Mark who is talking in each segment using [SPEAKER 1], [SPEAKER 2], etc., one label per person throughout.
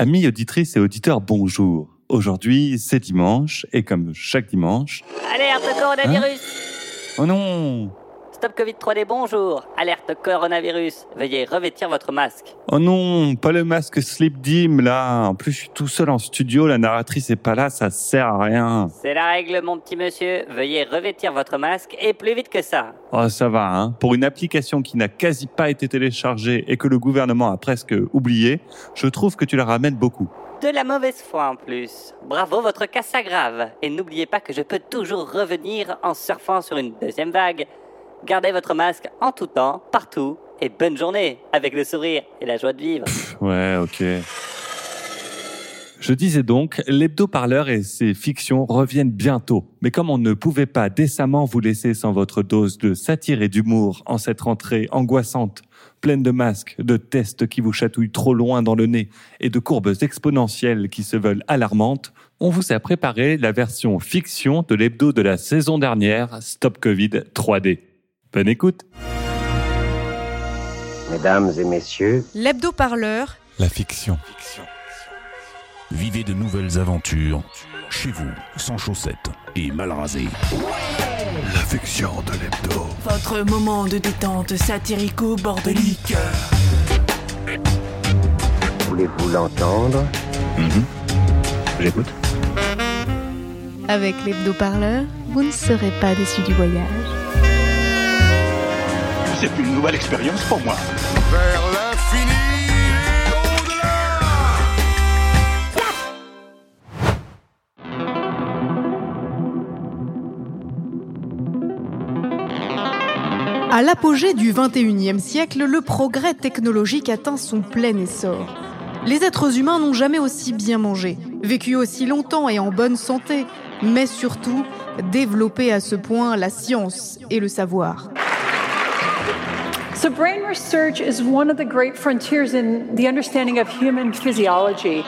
[SPEAKER 1] Amis auditrices et auditeurs, bonjour. Aujourd'hui, c'est dimanche, et comme chaque dimanche...
[SPEAKER 2] Alerte coronavirus.
[SPEAKER 1] Oh non
[SPEAKER 2] Stop Covid 3D, bonjour Alerte coronavirus Veuillez revêtir votre masque.
[SPEAKER 1] Oh non, pas le masque Sleep Dim, là En plus, je suis tout seul en studio, la narratrice est pas là, ça sert à rien.
[SPEAKER 2] C'est la règle, mon petit monsieur. Veuillez revêtir votre masque, et plus vite que ça.
[SPEAKER 1] Oh, ça va, hein Pour une application qui n'a quasi pas été téléchargée et que le gouvernement a presque oublié, je trouve que tu la ramènes beaucoup.
[SPEAKER 2] De la mauvaise foi en plus. Bravo, votre cas s'aggrave. Et n'oubliez pas que je peux toujours revenir en surfant sur une deuxième vague. Gardez votre masque en tout temps, partout, et bonne journée, avec le sourire et la joie de vivre.
[SPEAKER 1] Ouais, ok. Je disais donc, l'hebdo-parleur et ses fictions reviennent bientôt. Mais comme on ne pouvait pas décemment vous laisser sans votre dose de satire et d'humour en cette rentrée angoissante, pleine de masques, de tests qui vous chatouillent trop loin dans le nez et de courbes exponentielles qui se veulent alarmantes, on vous a préparé la version fiction de l'hebdo de la saison dernière, Stop Covid 3D. Bonne écoute
[SPEAKER 3] Mesdames et messieurs,
[SPEAKER 4] L'hebdo-parleur,
[SPEAKER 1] La fiction.
[SPEAKER 5] Vivez de nouvelles aventures chez vous, sans chaussettes et mal rasé.
[SPEAKER 1] La fiction de l'hebdo.
[SPEAKER 6] Votre moment de détente satirico-bordelique.
[SPEAKER 3] voulez-vous l'entendre?
[SPEAKER 1] J'écoute.
[SPEAKER 7] Avec l'hebdo-parleur, vous ne serez pas déçu du voyage.
[SPEAKER 8] C'est une nouvelle expérience pour moi.
[SPEAKER 5] Vers l'infini
[SPEAKER 4] À l'apogée du 21e siècle, le progrès technologique atteint son plein essor. Les êtres humains n'ont jamais aussi bien mangé, vécu aussi longtemps et en bonne santé, mais surtout développé à ce point la science et le savoir.
[SPEAKER 9] So, brain research is one of the great frontiers in the understanding of human physiology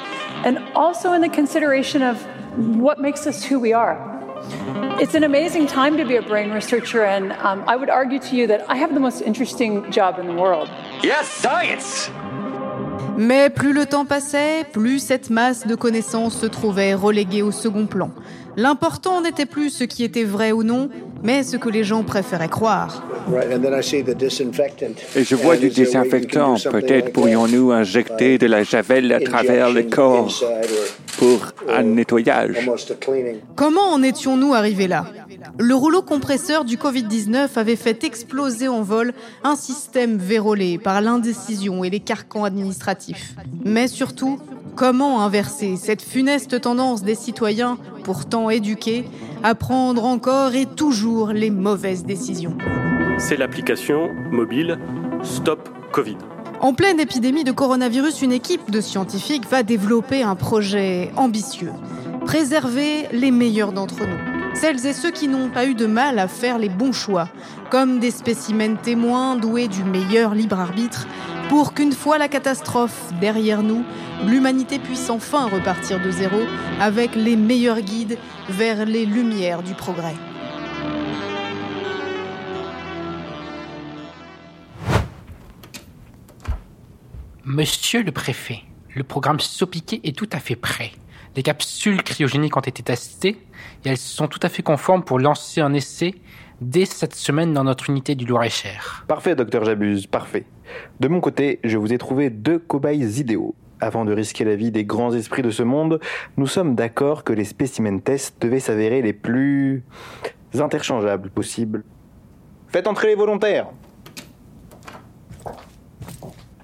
[SPEAKER 9] and also in the consideration of what makes us who we are. It's an amazing time to be a brain researcher, and um, I would argue to you that I have the most interesting job in the world.
[SPEAKER 8] Yes, science!
[SPEAKER 4] Mais plus le temps passait, plus cette masse de connaissances se trouvait reléguée au second plan. L'important n'était plus ce qui était vrai ou non, mais ce que les gens préféraient croire.
[SPEAKER 10] Et je vois du désinfectant. Peut-être pourrions-nous injecter de la javel à travers le corps pour un nettoyage.
[SPEAKER 4] Comment en étions-nous arrivés là? Le rouleau compresseur du Covid-19 avait fait exploser en vol un système vérolé par l'indécision et les carcans administratifs. Mais surtout, comment inverser cette funeste tendance des citoyens, pourtant éduqués, à prendre encore et toujours les mauvaises décisions
[SPEAKER 11] C'est l'application mobile Stop Covid.
[SPEAKER 4] En pleine épidémie de coronavirus, une équipe de scientifiques va développer un projet ambitieux. Préserver les meilleurs d'entre nous. Celles et ceux qui n'ont pas eu de mal à faire les bons choix, comme des spécimens témoins doués du meilleur libre arbitre, pour qu'une fois la catastrophe derrière nous, l'humanité puisse enfin repartir de zéro avec les meilleurs guides vers les lumières du progrès.
[SPEAKER 12] Monsieur le préfet, le programme Sopiqué est tout à fait prêt. Les capsules cryogéniques ont été testées et elles sont tout à fait conformes pour lancer un essai dès cette semaine dans notre unité du Loir-et-Cher.
[SPEAKER 13] Parfait, docteur Jabuse, parfait. De mon côté, je vous ai trouvé deux cobayes idéaux. Avant de risquer la vie des grands esprits de ce monde, nous sommes d'accord que les spécimens tests devaient s'avérer les plus interchangeables possibles. Faites entrer les volontaires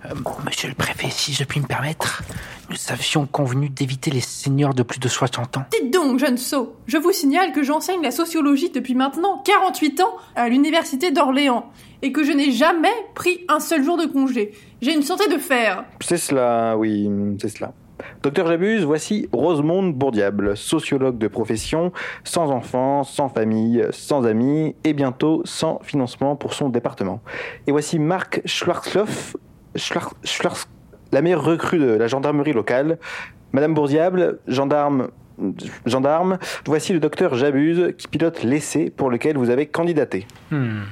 [SPEAKER 12] Euh, monsieur le préfet, si je puis me permettre, nous avions convenu d'éviter les seniors de plus de 60 ans.
[SPEAKER 14] Dites donc, jeune sot, je vous signale que j'enseigne la sociologie depuis maintenant 48 ans à l'université d'Orléans et que je n'ai jamais pris un seul jour de congé. J'ai une santé de fer.
[SPEAKER 13] C'est cela, oui, c'est cela. Docteur Jabuse, voici Rosemonde Bourdiable, sociologue de profession, sans enfants, sans famille, sans amis et bientôt sans financement pour son département. Et voici Marc Schwarzloff, Schwarz, Schwarz, la meilleure recrue de la gendarmerie locale. Madame Bourdiable, gendarme, gendarme, voici le docteur Jabuse qui pilote l'essai pour lequel vous avez candidaté.
[SPEAKER 12] Hmm.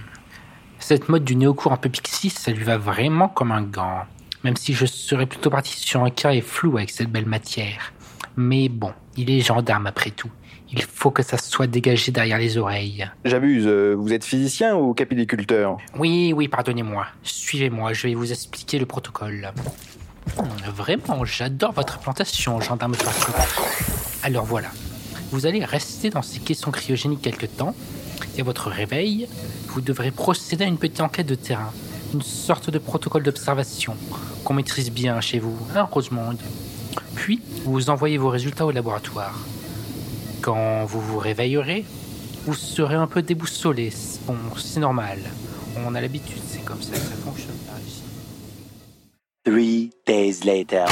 [SPEAKER 12] Cette mode du néocours un peu pixie, ça lui va vraiment comme un gant. Même si je serais plutôt parti sur un carré flou avec cette belle matière. Mais bon, il est gendarme après tout. Il faut que ça soit dégagé derrière les oreilles.
[SPEAKER 13] J'abuse, euh, vous êtes physicien ou capilliculteur
[SPEAKER 12] Oui, oui, pardonnez-moi. Suivez-moi, je vais vous expliquer le protocole. Vraiment, j'adore votre implantation, gendarme Partout. Alors voilà, vous allez rester dans ces caissons cryogéniques quelque temps, et à votre réveil, vous devrez procéder à une petite enquête de terrain, une sorte de protocole d'observation qu'on maîtrise bien chez vous, hein, Rosemonde. Puis, vous envoyez vos résultats au laboratoire. Quand vous vous réveillerez, vous serez un peu déboussolé. Bon, c'est normal. On a l'habitude, c'est comme ça que ça fonctionne par ici.
[SPEAKER 15] Three days later.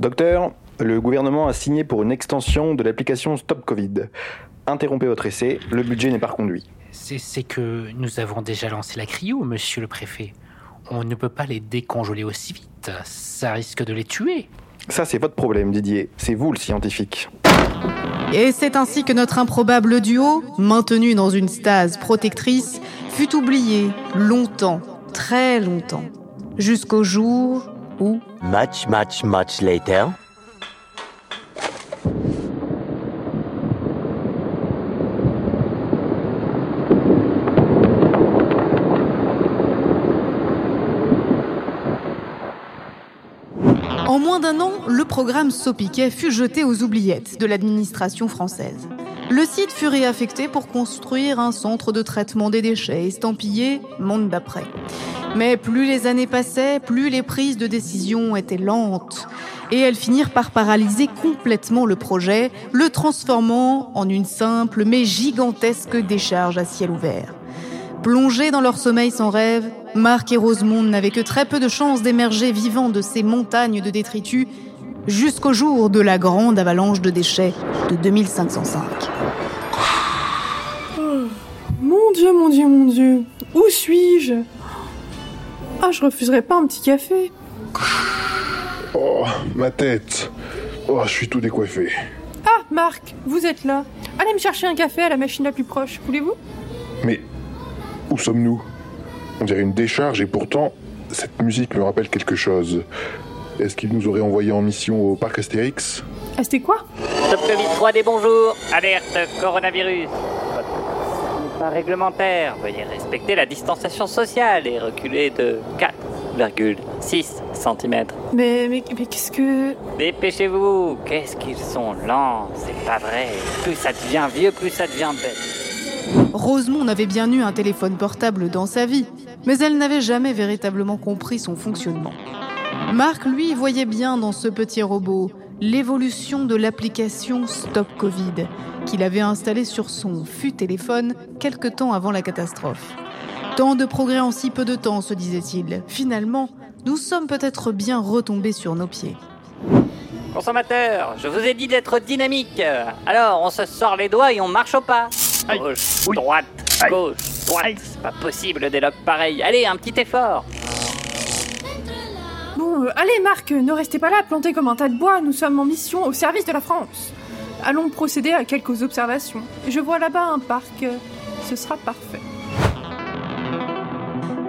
[SPEAKER 13] Docteur, le gouvernement a signé pour une extension de l'application Stop Covid. Interrompez votre essai, le budget n'est pas reconduit.
[SPEAKER 12] C'est c'est que nous avons déjà lancé la cryo, monsieur le préfet. On ne peut pas les décongeler aussi vite. Ça risque de les tuer.
[SPEAKER 13] Ça, c'est votre problème, Didier. C'est vous le scientifique.
[SPEAKER 4] Et c'est ainsi que notre improbable duo, maintenu dans une stase protectrice, fut oublié longtemps, très longtemps, jusqu'au jour où...
[SPEAKER 15] Much, much, much later.
[SPEAKER 4] En moins d'un an, le programme Sopiquet fut jeté aux oubliettes de l'administration française. Le site fut réaffecté pour construire un centre de traitement des déchets estampillé Monde d'après. Mais plus les années passaient, plus les prises de décision étaient lentes. Et elles finirent par paralyser complètement le projet, le transformant en une simple mais gigantesque décharge à ciel ouvert. Plongés dans leur sommeil sans rêve, Marc et Rosemonde n'avaient que très peu de chances d'émerger vivants de ces montagnes de détritus jusqu'au jour de la grande avalanche de déchets de 2505.
[SPEAKER 14] Mon Dieu, mon Dieu, mon Dieu. Où suis-je? Ah, je refuserais pas un petit café.
[SPEAKER 16] Oh, ma tête. Oh, je suis tout décoiffé.
[SPEAKER 14] Ah, Marc, vous êtes là. Allez me chercher un café à la machine la plus proche, voulez-vous?
[SPEAKER 16] Mais où sommes-nous? On dirait une décharge et pourtant, cette musique me rappelle quelque chose. Est-ce qu'il nous aurait envoyé en mission au parc Astérix?
[SPEAKER 14] Ah, c'était quoi?
[SPEAKER 2] Top Covid 3D, bonjour. Alerte coronavirus. Pas réglementaire. Veuillez respecter la distanciation sociale et reculer de 4,6 cm.
[SPEAKER 14] Mais, mais, mais qu'est-ce que...
[SPEAKER 2] Dépêchez-vous. Qu'est-ce qu'ils sont lents. C'est pas vrai. Plus ça devient vieux, plus ça devient bête.
[SPEAKER 4] Rosemonde avait bien eu un téléphone portable dans sa vie, mais elle n'avait jamais véritablement compris son fonctionnement. Marc, lui, voyait bien dans ce petit robot l'évolution de l'application Stop Covid qu'il avait installée sur son fut téléphone quelque temps avant la catastrophe. Tant de progrès en si peu de temps, se disait-il. Finalement, nous sommes peut-être bien retombés sur nos pieds.
[SPEAKER 2] Consommateur, je vous ai dit d'être dynamique. Alors, on se sort les doigts et on marche au pas. Gauche, droite, gauche, droite. C'est pas possible des logs pareils. Allez, un petit effort.
[SPEAKER 14] Euh, allez Marc, ne restez pas là, plantés comme un tas de bois, nous sommes en mission au service de la France. Allons procéder à quelques observations. Je vois là-bas un parc, ce sera parfait.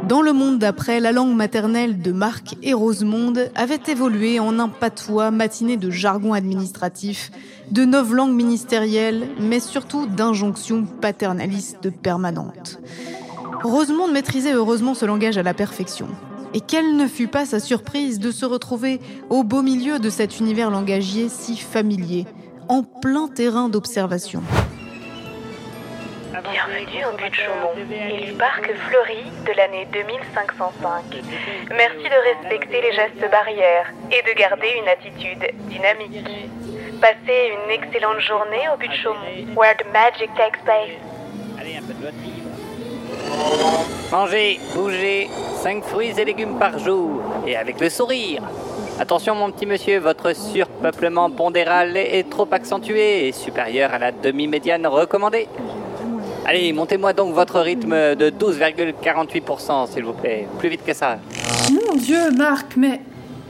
[SPEAKER 4] Dans le monde d'après, la langue maternelle de Marc et Rosemonde avait évolué en un patois matiné de jargon administratif, de novlangues ministérielles, mais surtout d'injonctions paternalistes permanentes. Rosemonde maîtrisait heureusement ce langage à la perfection. Et quelle ne fut pas sa surprise de se retrouver au beau milieu de cet univers langagier si familier, en plein terrain d'observation.
[SPEAKER 7] Bienvenue au but de Chaumont, élu parc fleuri de l'année 2505. Merci de respecter les gestes barrières et de garder une attitude dynamique. Passez une excellente journée au but de Chaumont, where the magic takes place.
[SPEAKER 2] Mangez, bougez, 5 fruits et légumes par jour, et avec le sourire. Attention mon petit monsieur, votre surpeuplement pondéral est trop accentué et supérieur à la demi-médiane recommandée. Allez, montez-moi donc votre rythme de 12,48%, s'il vous plaît. Plus vite que ça.
[SPEAKER 14] Mon Dieu, Marc, mais...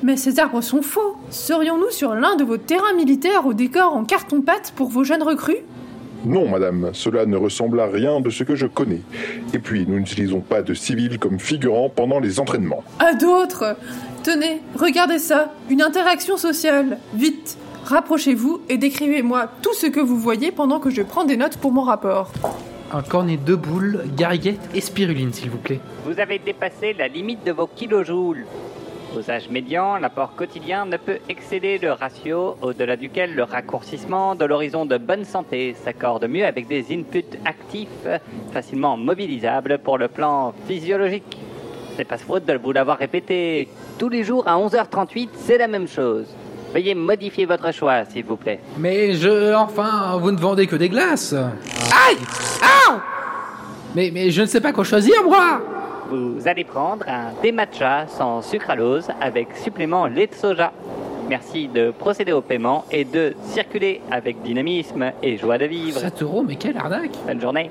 [SPEAKER 14] Mais ces arbres sont faux. Serions-nous sur l'un de vos terrains militaires au décor en carton-pâte pour vos jeunes recrues?
[SPEAKER 16] Non, madame, cela ne ressemble à rien de ce que je connais. Et puis, nous n'utilisons pas de civils comme figurants pendant les entraînements.
[SPEAKER 14] À d'autres Tenez, regardez ça, une interaction sociale. Vite, rapprochez-vous et décrivez-moi tout ce que vous voyez pendant que je prends des notes pour mon rapport.
[SPEAKER 12] Un cornet de boules, gariguette et spiruline, s'il vous plaît.
[SPEAKER 2] Vous avez dépassé la limite de vos kilojoules. Aux âges médians, l'apport quotidien ne peut excéder le ratio au-delà duquel le raccourcissement de l'horizon de bonne santé s'accorde mieux avec des inputs actifs facilement mobilisables pour le plan physiologique. C'est pas faute de vous l'avoir répété. Tous les jours à 11h38, c'est la même chose. Veuillez modifier votre choix, s'il vous plaît.
[SPEAKER 12] Mais je. Enfin, vous ne vendez que des glaces Aïe Ah mais, mais je ne sais pas quoi choisir, moi
[SPEAKER 2] Vous allez prendre un thé matcha sans sucralose avec supplément lait de soja. Merci de procéder au paiement et de circuler avec dynamisme et joie de vivre.
[SPEAKER 12] 7 euros, mais quelle arnaque
[SPEAKER 2] Bonne journée.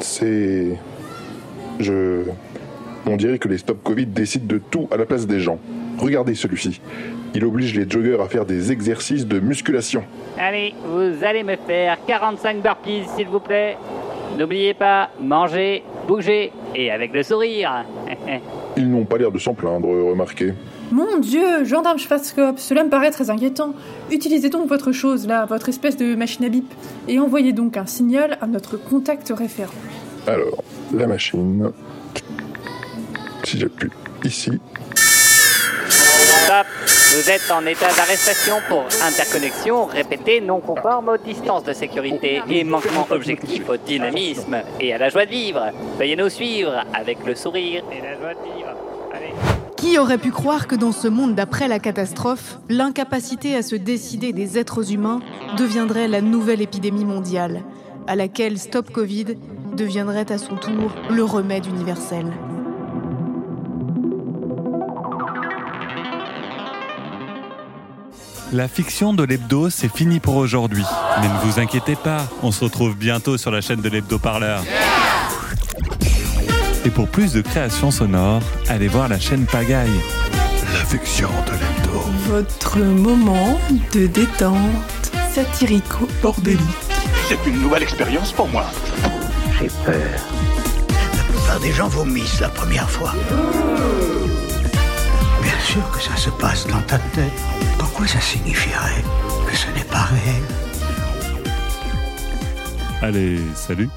[SPEAKER 16] C'est. Je. On dirait que les stop Covid décident de tout à la place des gens. Regardez celui-ci. Il oblige les joggers à faire des exercices de musculation.
[SPEAKER 2] Allez, vous allez me faire 45 burpees, s'il vous plaît. N'oubliez pas, manger, bouger et avec le sourire.
[SPEAKER 16] Ils n'ont pas l'air de s'en plaindre, remarquez.
[SPEAKER 14] Mon Dieu, gendarme Schwarzkopf, cela me paraît très inquiétant. Utilisez donc votre chose là, votre espèce de machine à bip, et envoyez donc un signal à notre contact référent.
[SPEAKER 16] Alors, la machine. Si j'appuie ici.
[SPEAKER 2] Stop Vous êtes en état d'arrestation pour interconnexion répétée non conforme aux distances de sécurité et manquement objectif au dynamisme et à la joie de vivre. Veuillez nous suivre avec le sourire et la joie de vivre. Allez.
[SPEAKER 4] Qui aurait pu croire que dans ce monde d'après la catastrophe, l'incapacité à se décider des êtres humains deviendrait la nouvelle épidémie mondiale, à laquelle Stop Covid deviendrait à son tour le remède universel?
[SPEAKER 1] La fiction de l'hebdo, c'est fini pour aujourd'hui. Mais ne vous inquiétez pas, on se retrouve bientôt sur la chaîne de l'hebdo parleur. Et pour plus de créations sonores, allez voir la chaîne Pagaille.
[SPEAKER 5] La fiction de l'hebdo.
[SPEAKER 6] Votre moment de détente satirico-bordélique.
[SPEAKER 8] C'est une nouvelle expérience pour moi.
[SPEAKER 3] J'ai peur.
[SPEAKER 17] La plupart des gens vomissent la première fois. Que ça se passe dans ta tête. Pourquoi ça signifierait que ce n'est pas réel?
[SPEAKER 1] Allez, salut